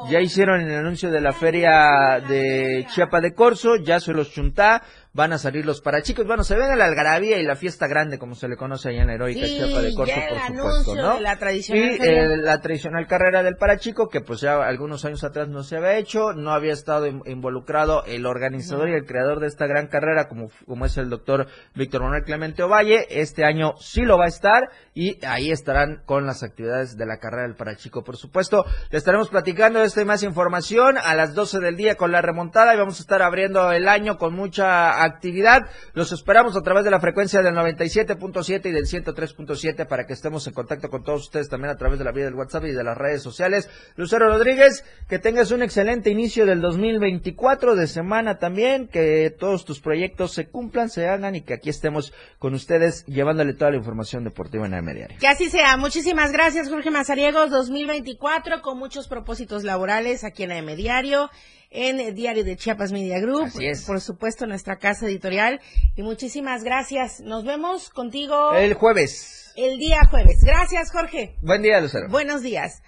[SPEAKER 17] ya hicieron el anuncio de la feria de Chiapa de Corzo, ya se los chuntá, van a salir los parachicos, bueno, se ven la algarabía y la fiesta grande, como se le conoce allá en la heroica Chiapa de Corzo, por supuesto, ¿no?
[SPEAKER 1] la tradicional
[SPEAKER 17] y eh, la tradicional carrera del parachico, que pues ya algunos años atrás no se había hecho, no había estado involucrado el organizador y el creador de esta gran carrera, como, como es el doctor Víctor Manuel Clemente Ovalle, este año sí lo va a estar y ahí estarán con las actividades de la carrera del parachico, por supuesto. Le estaremos platicando de esta y más información a las 12 del día con la remontada y vamos a estar abriendo el año con mucha actividad. Los esperamos a través de la frecuencia del 97.7 y del 103.7 para que estemos en contacto con todos ustedes también a través de la vía del WhatsApp y de las redes sociales. Lucero Rodríguez, que tengas un excelente inicio del 2024 de semana también, que todos tus proyectos se cumplan, se hagan y que aquí estemos con ustedes llevándole toda la información deportiva en AM Diario.
[SPEAKER 1] Que así sea. Muchísimas gracias, Jorge Mazariegos. 2024 con muchos propósitos laborales aquí en AM Diario en Diario de Chiapas Media Group.
[SPEAKER 17] Así es.
[SPEAKER 1] Por supuesto, nuestra casa editorial. Y muchísimas gracias. Nos vemos contigo.
[SPEAKER 17] El jueves.
[SPEAKER 1] El día jueves. Gracias, Jorge.
[SPEAKER 17] Buen día, Lucero.
[SPEAKER 1] Buenos días.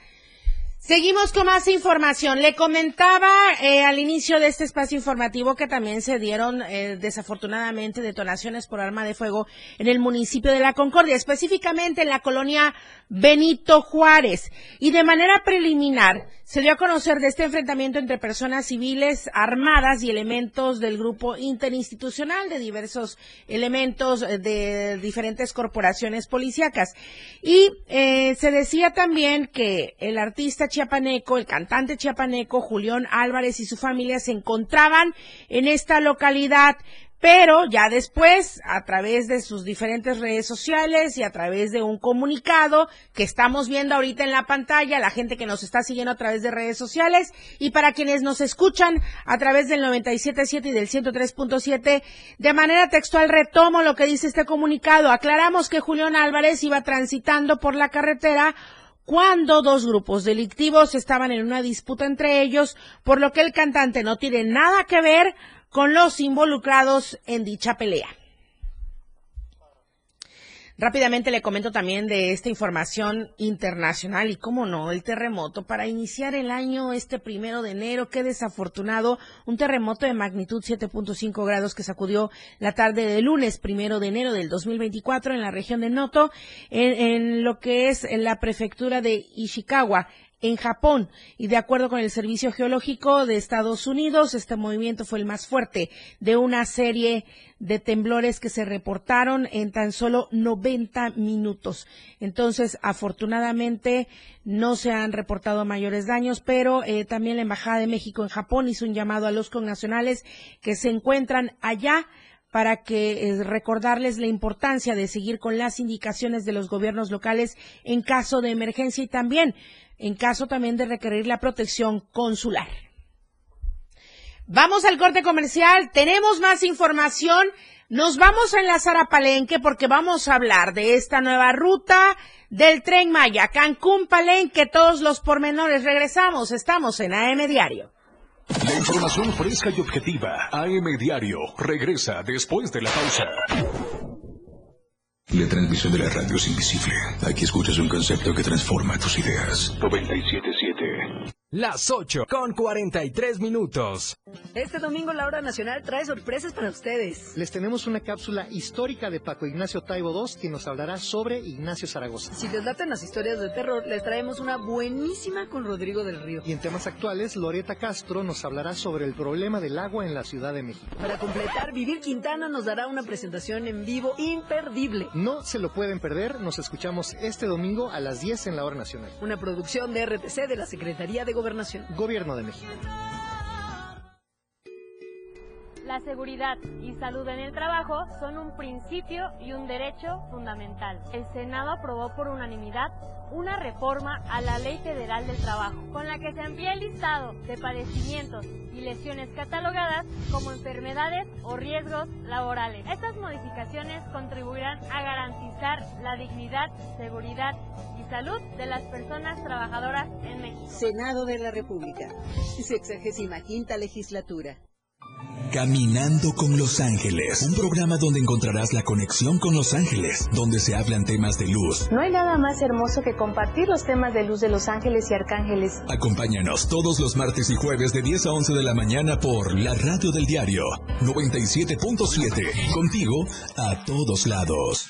[SPEAKER 1] Seguimos con más información. Le comentaba eh, al inicio de este espacio informativo que también se dieron eh, desafortunadamente detonaciones por arma de fuego en el municipio de La Concordia, específicamente en la colonia Benito Juárez. Y de manera preliminar se dio a conocer de este enfrentamiento entre personas civiles armadas y elementos del grupo interinstitucional de diversos elementos eh, de diferentes corporaciones policíacas. Y se decía también que el artista chiapaneco, el cantante chiapaneco Julián Álvarez y su familia se encontraban en esta localidad, pero ya después, a través de sus diferentes redes sociales y a través de un comunicado que estamos viendo ahorita en la pantalla, la gente que nos está siguiendo a través de redes sociales y para quienes nos escuchan a través del 97.7 y del 103.7, de manera textual retomo lo que dice este comunicado. Aclaramos que Julián Álvarez iba transitando por la carretera cuando dos grupos delictivos estaban en una disputa entre ellos, por lo que el cantante no tiene nada que ver con los involucrados en dicha pelea. Rápidamente le comento también de esta información internacional y cómo no, el terremoto. Para iniciar el año este primero de enero, qué desafortunado, un terremoto de magnitud 7.5 grados que sacudió la tarde de lunes primero de enero del 2024 en la región de Noto, en, en lo que es en la prefectura de Ishikawa en Japón. Y de acuerdo con el Servicio Geológico de Estados Unidos, este movimiento fue el más fuerte de una serie de temblores que se reportaron en tan solo 90 minutos. Entonces, afortunadamente, no se han reportado mayores daños, pero eh, también la Embajada de México en Japón hizo un llamado a los connacionales que se encuentran allá para que eh, recordarles la importancia de seguir con las indicaciones de los gobiernos locales en caso de emergencia y también en caso también de requerir la protección consular. Vamos al corte comercial, tenemos más información, nos vamos a enlazar a Palenque porque vamos a hablar de esta nueva ruta del tren Maya, Cancún, Palenque, todos los pormenores. Regresamos, estamos en AM Diario.
[SPEAKER 6] La información fresca y objetiva, AM Diario, regresa después de la pausa.
[SPEAKER 18] La transmisión de la radio es invisible. Aquí escuchas un concepto que transforma tus ideas.
[SPEAKER 19] 977. Las 8 con 43 minutos.
[SPEAKER 20] Este domingo la hora nacional trae sorpresas para ustedes.
[SPEAKER 21] Les tenemos una cápsula histórica de Paco Ignacio Taibo II que nos hablará sobre Ignacio Zaragoza.
[SPEAKER 20] Si les laten las historias de terror, les traemos una buenísima con Rodrigo del Río.
[SPEAKER 21] Y en temas actuales, Loreta Castro nos hablará sobre el problema del agua en la Ciudad de México.
[SPEAKER 20] Para completar, Vivir Quintana nos dará una presentación en vivo imperdible.
[SPEAKER 21] No se lo pueden perder, nos escuchamos este domingo a las 10 en la hora nacional.
[SPEAKER 20] Una producción de RTC de la Secretaría de Gobernación.
[SPEAKER 21] Gobierno de México.
[SPEAKER 22] La seguridad y salud en el trabajo son un principio y un derecho fundamental. El Senado aprobó por unanimidad una reforma a la Ley Federal del Trabajo, con la que se amplía el listado de padecimientos y lesiones catalogadas como enfermedades o riesgos laborales. Estas modificaciones contribuirán a garantizar la dignidad, seguridad y salud de las personas trabajadoras en México.
[SPEAKER 23] Senado de la República, sexagésima quinta legislatura.
[SPEAKER 6] Caminando con Los Ángeles, un programa donde encontrarás la conexión con Los Ángeles, donde se hablan temas de luz.
[SPEAKER 24] No hay nada más hermoso que compartir los temas de luz de Los Ángeles y Arcángeles.
[SPEAKER 6] Acompáñanos todos los martes y jueves de 10 a 11 de la mañana por la radio del diario 97.7. Contigo a todos lados.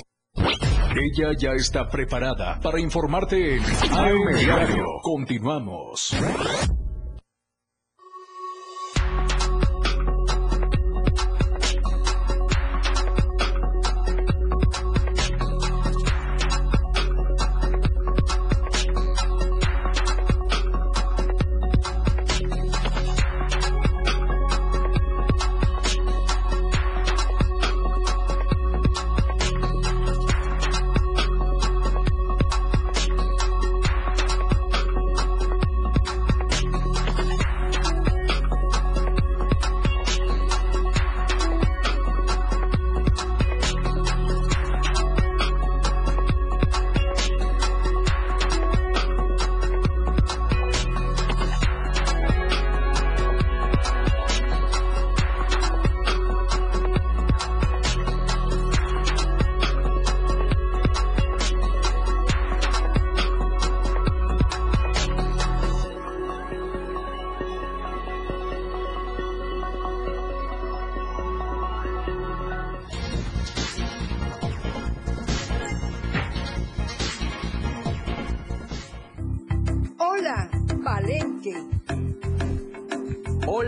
[SPEAKER 19] Ella ya está preparada para informarte en AM Diario. Continuamos.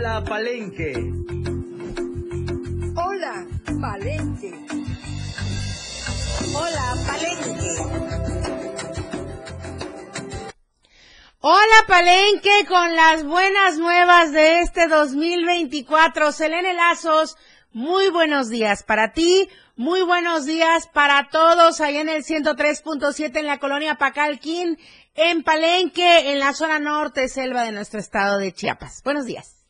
[SPEAKER 25] Hola, Palenque.
[SPEAKER 17] Hola, Palenque.
[SPEAKER 25] Hola, Palenque.
[SPEAKER 24] Hola Palenque
[SPEAKER 1] con las buenas nuevas de este 2024. Selene Lazos, muy buenos días para ti, muy buenos días para todos allá en el 103.7 en la colonia Pacalquín, en Palenque, en la zona norte selva de nuestro estado de Chiapas. Buenos días.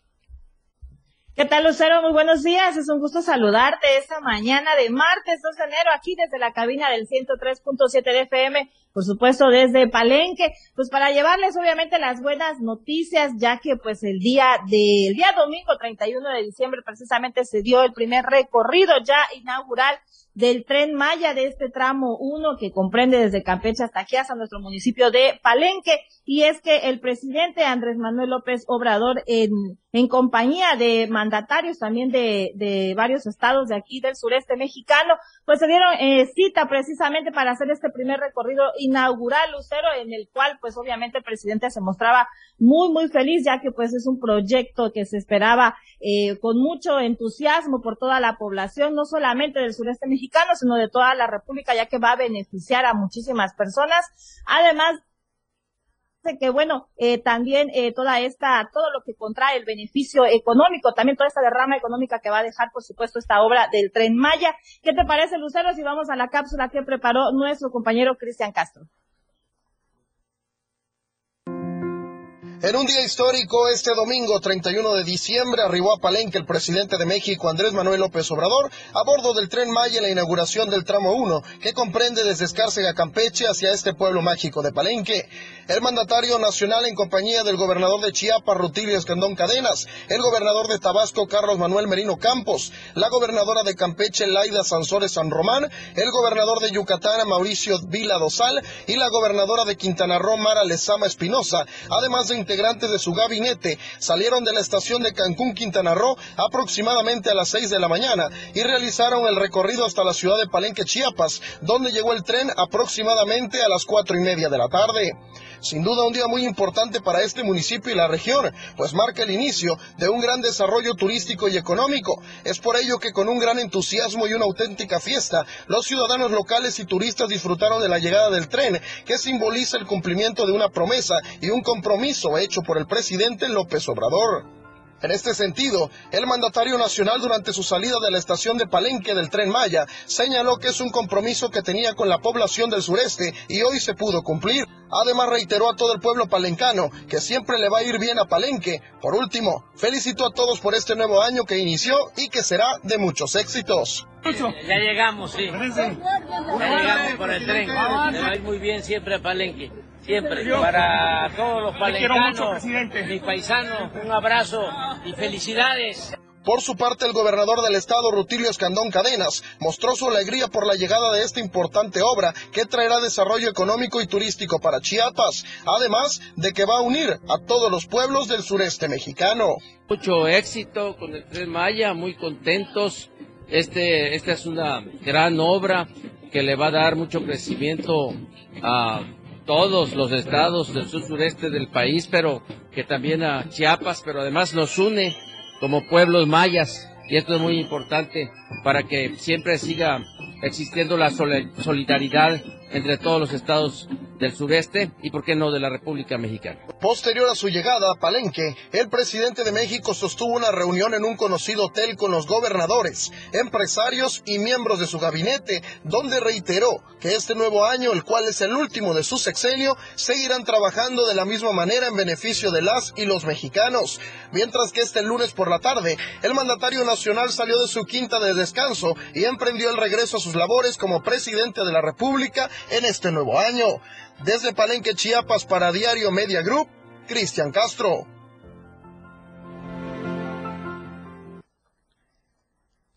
[SPEAKER 26] ¿Qué tal, Lucero? Muy buenos días. Es un gusto saludarte esta mañana de martes 2 de enero aquí desde la cabina del 103.7 de FM, por supuesto desde Palenque, pues para llevarles obviamente las buenas noticias, ya que pues el día del día domingo 31 de diciembre precisamente se dio el primer recorrido ya inaugural del tren Maya de este tramo 1 que comprende desde Campeche hasta aquí hasta nuestro municipio de Palenque y es que el presidente Andrés Manuel López Obrador en, en compañía de mandatarios también de, de varios estados de aquí del sureste mexicano pues se dieron eh, cita precisamente para hacer este primer recorrido inaugural Lucero en el cual pues obviamente el presidente se mostraba muy muy feliz ya que pues es un proyecto que se esperaba eh, con mucho entusiasmo por toda la población no solamente del sureste mexicano sino de toda la República, ya que va a beneficiar a muchísimas personas. Además, que bueno, eh, también eh, toda esta, todo lo que contrae el beneficio económico, también toda esta derrama económica que va a dejar, por supuesto, esta obra del Tren Maya. ¿Qué te parece, Lucero, si vamos a la cápsula que preparó nuestro compañero Cristian Castro?
[SPEAKER 27] En un día histórico, este domingo 31 de diciembre, arribó a Palenque el presidente de México, Andrés Manuel López Obrador, a bordo del tren Maya en la inauguración del tramo 1, que comprende desde Escárcega, Campeche, hacia este pueblo mágico de Palenque. El mandatario nacional en compañía del gobernador de Chiapas, Rutilio Escandón Cadenas, el gobernador de Tabasco, Carlos Manuel Merino Campos, la gobernadora de Campeche, Laida Sansores San Román, el gobernador de Yucatán, Mauricio Vila Dosal, y la gobernadora de Quintana Roo, Mara Lezama Espinosa, además de integrantes de su gabinete salieron de la estación de Cancún, Quintana Roo, aproximadamente a las 6 de la mañana y realizaron el recorrido hasta la ciudad de Palenque, Chiapas, donde llegó el tren aproximadamente a las cuatro y media de la tarde. Sin duda un día muy importante para este municipio y la región, pues marca el inicio de un gran desarrollo turístico y económico. Es por ello que con un gran entusiasmo y una auténtica fiesta, los ciudadanos locales y turistas disfrutaron de la llegada del tren, que simboliza el cumplimiento de una promesa y un compromiso hecho por el presidente López Obrador. En este sentido, el mandatario nacional durante su salida de la estación de Palenque del tren Maya señaló que es un compromiso que tenía con la población del sureste y hoy se pudo cumplir. Además reiteró a todo el pueblo palencano que siempre le va a ir bien a Palenque. Por último, felicitó a todos por este nuevo año que inició y que será de muchos éxitos.
[SPEAKER 28] Ya llegamos, sí. Ya llegamos por el tren. Le va a ir muy bien siempre a Palenque. Siempre. Para todos los palencanos, mis paisanos, un abrazo y felicidades.
[SPEAKER 27] Por su parte, el gobernador del estado, Rutilio Escandón Cadenas, mostró su alegría por la llegada de esta importante obra que traerá desarrollo económico y turístico para Chiapas, además de que va a unir a todos los pueblos del sureste mexicano.
[SPEAKER 28] Mucho éxito con el Tren Maya, muy contentos. Este, esta es una gran obra que le va a dar mucho crecimiento a todos los estados del sur sureste del país, pero que también a Chiapas, pero además nos une como pueblos mayas. Y esto es muy importante para que siempre siga existiendo la solidaridad entre todos los estados del sureste y, por qué no, de la República Mexicana.
[SPEAKER 27] Posterior a su llegada a Palenque, el presidente de México sostuvo una reunión en un conocido hotel con los gobernadores, empresarios y miembros de su gabinete, donde reiteró que este nuevo año, el cual es el último de su sexenio, seguirán trabajando de la misma manera en beneficio de las y los mexicanos. Mientras que este lunes por la tarde, el mandatario nacional salió de su quinta de descanso y emprendió el regreso a sus labores como presidente de la República en este nuevo año. Desde Palenque, Chiapas, para Diario Media Group, Cristian Castro.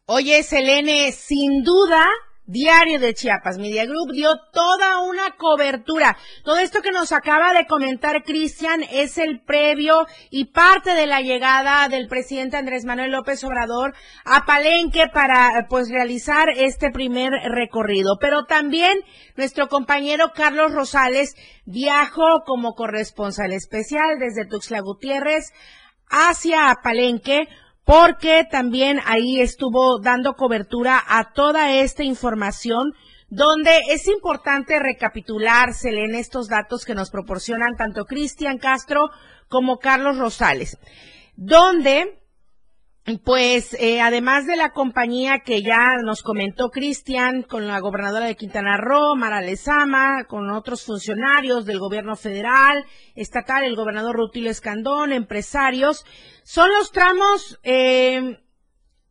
[SPEAKER 1] Oye, Selene, sin duda, Diario de Chiapas Media Group dio toda una cobertura. Todo esto que nos acaba de comentar Cristian es el previo y parte de la llegada del presidente Andrés Manuel López Obrador a Palenque para pues realizar este primer recorrido. Pero también nuestro compañero Carlos Rosales viajó como corresponsal especial desde Tuxtla Gutiérrez hacia Palenque porque también ahí estuvo dando cobertura a toda esta información donde es importante recapitulársele en estos datos que nos proporcionan tanto Cristian Castro como Carlos Rosales, donde pues eh, además de la compañía que ya nos comentó Cristian con la gobernadora de Quintana Roo, Mara Lezama, con otros funcionarios del gobierno federal, estatal, el gobernador Rutilio Escandón, empresarios, son los tramos eh,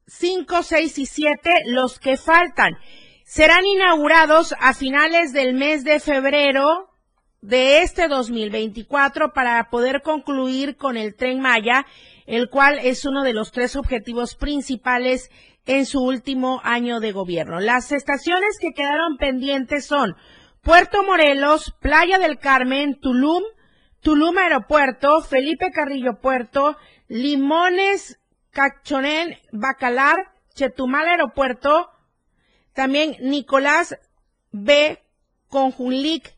[SPEAKER 1] 5, 6 y 7 los que faltan. Serán inaugurados a finales del mes de febrero de este 2024 para poder concluir con el tren Maya el cual es uno de los tres objetivos principales en su último año de gobierno. Las estaciones que quedaron pendientes son Puerto Morelos, Playa del Carmen, Tulum, Tulum Aeropuerto, Felipe Carrillo Puerto, Limones, Cachonén, Bacalar, Chetumal Aeropuerto, también Nicolás B. Conjulic,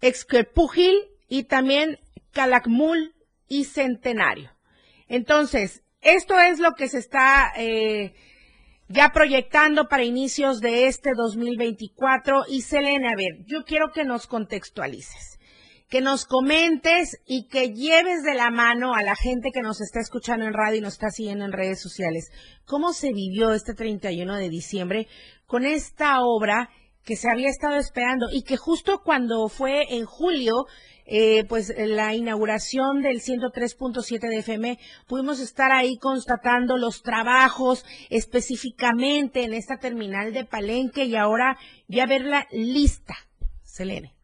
[SPEAKER 1] Exquepúgil y también Calakmul y Centenario. Entonces, esto es lo que se está eh, ya proyectando para inicios de este 2024. Y Selena, a ver, yo quiero que nos contextualices, que nos comentes y que lleves de la mano a la gente que nos está escuchando en radio y nos está siguiendo en redes sociales, cómo se vivió este 31 de diciembre con esta obra que se había estado esperando y que justo cuando fue en julio eh, pues la inauguración del 103.7 de FM, pudimos estar ahí constatando los trabajos específicamente en esta terminal de Palenque y ahora ya verla lista. Selene.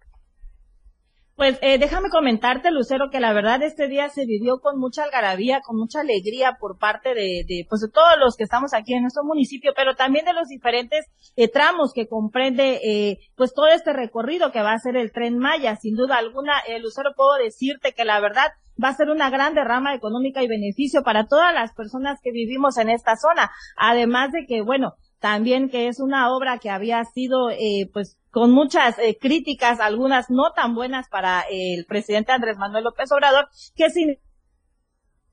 [SPEAKER 26] Pues eh, déjame comentarte, Lucero, que la verdad este día se vivió con mucha algarabía, con mucha alegría por parte de, de, pues de todos los que estamos aquí en nuestro municipio, pero también de los diferentes eh, tramos que comprende eh, pues todo este recorrido que va a ser el tren Maya. Sin duda alguna, eh, Lucero, puedo decirte que la verdad va a ser una gran derrama económica y beneficio para todas las personas que vivimos en esta zona. Además de que, bueno, también que es una obra que había sido eh, pues con muchas eh, críticas, algunas no tan buenas para el presidente Andrés Manuel López Obrador, que sin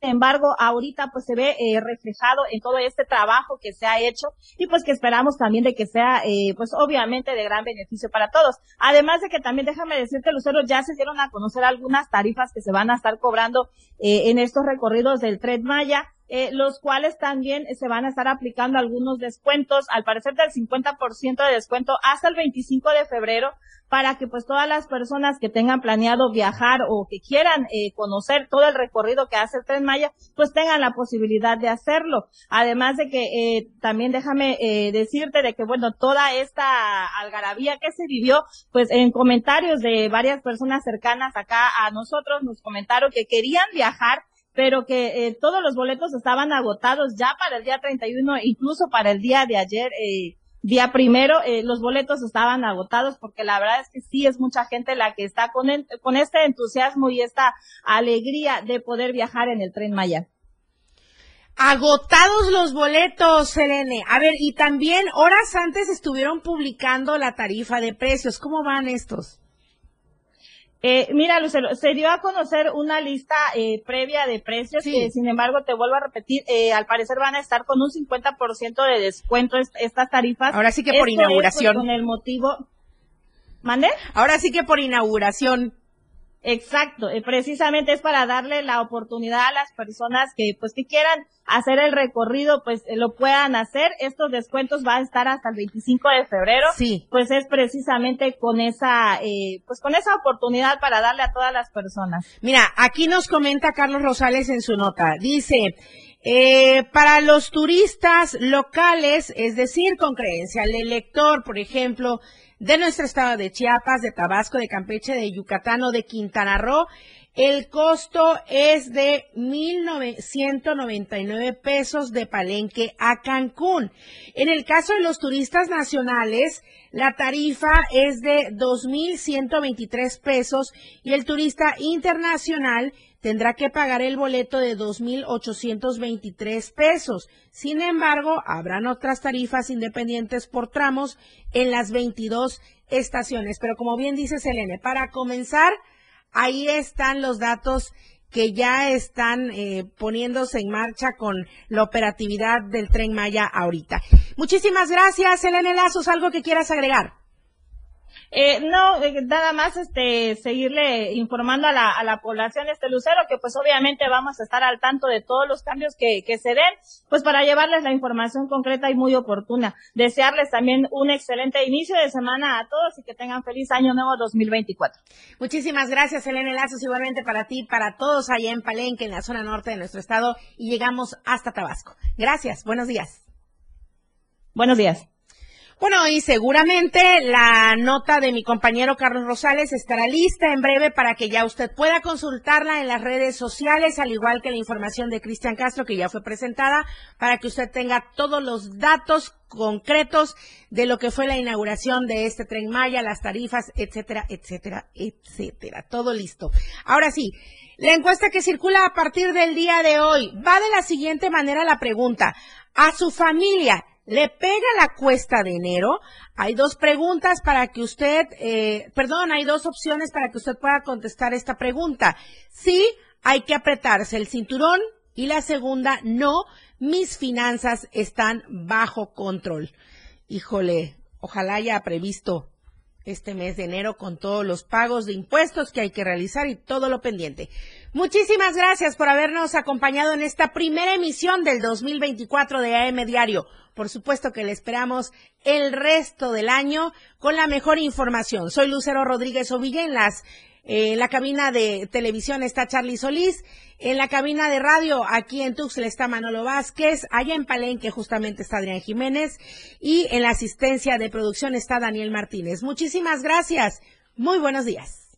[SPEAKER 26] embargo, ahorita pues se ve eh, reflejado en todo este trabajo que se ha hecho y pues que esperamos también de que sea eh, pues obviamente de gran beneficio para todos. Además de que también déjame decirte, Lucero, ya se dieron a conocer algunas tarifas que se van a estar cobrando eh, en estos recorridos del Tren Maya. Eh, los cuales también se van a estar aplicando algunos descuentos, al parecer del 50% de descuento hasta el 25 de febrero, para que pues todas las personas que tengan planeado viajar o que quieran eh, conocer todo el recorrido que hace el Tren Maya, pues tengan la posibilidad de hacerlo. Además de que eh, también déjame eh, decirte de que bueno, toda esta algarabía que se vivió, pues en comentarios de varias personas cercanas acá a nosotros nos comentaron que querían viajar pero que eh, todos los boletos estaban agotados ya para el día 31, incluso para el día de ayer, eh, día primero, eh, los boletos estaban agotados porque la verdad es que sí es mucha gente la que está con, con este entusiasmo y esta alegría de poder viajar en el tren Maya.
[SPEAKER 1] Agotados los boletos, Selene. A ver, y también horas antes estuvieron publicando la tarifa de precios. ¿Cómo van estos?
[SPEAKER 26] Eh, mira, Lucero, se dio a conocer una lista eh, previa de precios, que sin embargo, te vuelvo a repetir, eh, al parecer van a estar con un 50% de descuento estas tarifas.
[SPEAKER 1] Ahora sí que por
[SPEAKER 26] Esto
[SPEAKER 1] inauguración.
[SPEAKER 26] Es, pues, con el motivo... ¿Mande?
[SPEAKER 1] Ahora sí que por inauguración.
[SPEAKER 26] Exacto, eh, precisamente es para darle la oportunidad a las personas que pues que quieran hacer el recorrido, pues eh, lo puedan hacer. Estos descuentos van a estar hasta el 25 de febrero.
[SPEAKER 1] Sí.
[SPEAKER 26] Pues es precisamente con esa, eh, pues con esa oportunidad para darle a todas las personas.
[SPEAKER 1] Mira, aquí nos comenta Carlos Rosales en su nota. Dice, eh, para los turistas locales, es decir, con credencial de lector, por ejemplo, de nuestro estado de Chiapas, de Tabasco, de Campeche, de Yucatán o de Quintana Roo, el costo es de 1.999 pesos de Palenque a Cancún. En el caso de los turistas nacionales, la tarifa es de 2.123 pesos y el turista internacional tendrá que pagar el boleto de 2.823 pesos. Sin embargo, habrán otras tarifas independientes por tramos en las 22 estaciones. Pero como bien dice Selene, para comenzar, ahí están los datos que ya están eh, poniéndose en marcha con la operatividad del tren Maya ahorita. Muchísimas gracias, Selene Lazos. ¿Algo que quieras agregar?
[SPEAKER 26] Eh, no, eh, nada más este seguirle informando a la, a la población este lucero que pues obviamente vamos a estar al tanto de todos los cambios que, que se den, pues para llevarles la información concreta y muy oportuna. Desearles también un excelente inicio de semana a todos y que tengan feliz año nuevo 2024.
[SPEAKER 1] Muchísimas gracias, Elena Lazos, igualmente para ti, para todos allá en Palenque, en la zona norte de nuestro estado, y llegamos hasta Tabasco. Gracias, buenos días.
[SPEAKER 26] Buenos días.
[SPEAKER 1] Bueno, y seguramente la nota de mi compañero Carlos Rosales estará lista en breve para que ya usted pueda consultarla en las redes sociales, al igual que la información de Cristian Castro que ya fue presentada, para que usted tenga todos los datos concretos de lo que fue la inauguración de este tren Maya, las tarifas, etcétera, etcétera, etcétera. Todo listo. Ahora sí, la encuesta que circula a partir del día de hoy va de la siguiente manera la pregunta. A su familia, ¿Le pega la cuesta de enero? Hay dos preguntas para que usted, eh, perdón, hay dos opciones para que usted pueda contestar esta pregunta. Sí, hay que apretarse el cinturón y la segunda, no, mis finanzas están bajo control. Híjole, ojalá haya previsto este mes de enero con todos los pagos de impuestos que hay que realizar y todo lo pendiente. Muchísimas gracias por habernos acompañado en esta primera emisión del 2024 de AM Diario. Por supuesto que le esperamos el resto del año con la mejor información. Soy Lucero Rodríguez Ovilla en las en la cabina de televisión está Charlie Solís. En la cabina de radio, aquí en Tuxtla está Manolo Vázquez. Allá en Palenque justamente está Adrián Jiménez. Y en la asistencia de producción está Daniel Martínez. Muchísimas gracias. Muy buenos días.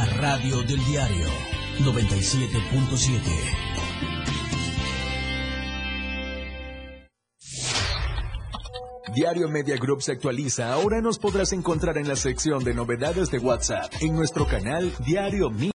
[SPEAKER 29] Radio del diario 97.7.
[SPEAKER 6] Diario Media Group se actualiza. Ahora nos podrás encontrar en la sección de novedades de WhatsApp en nuestro canal Diario Media.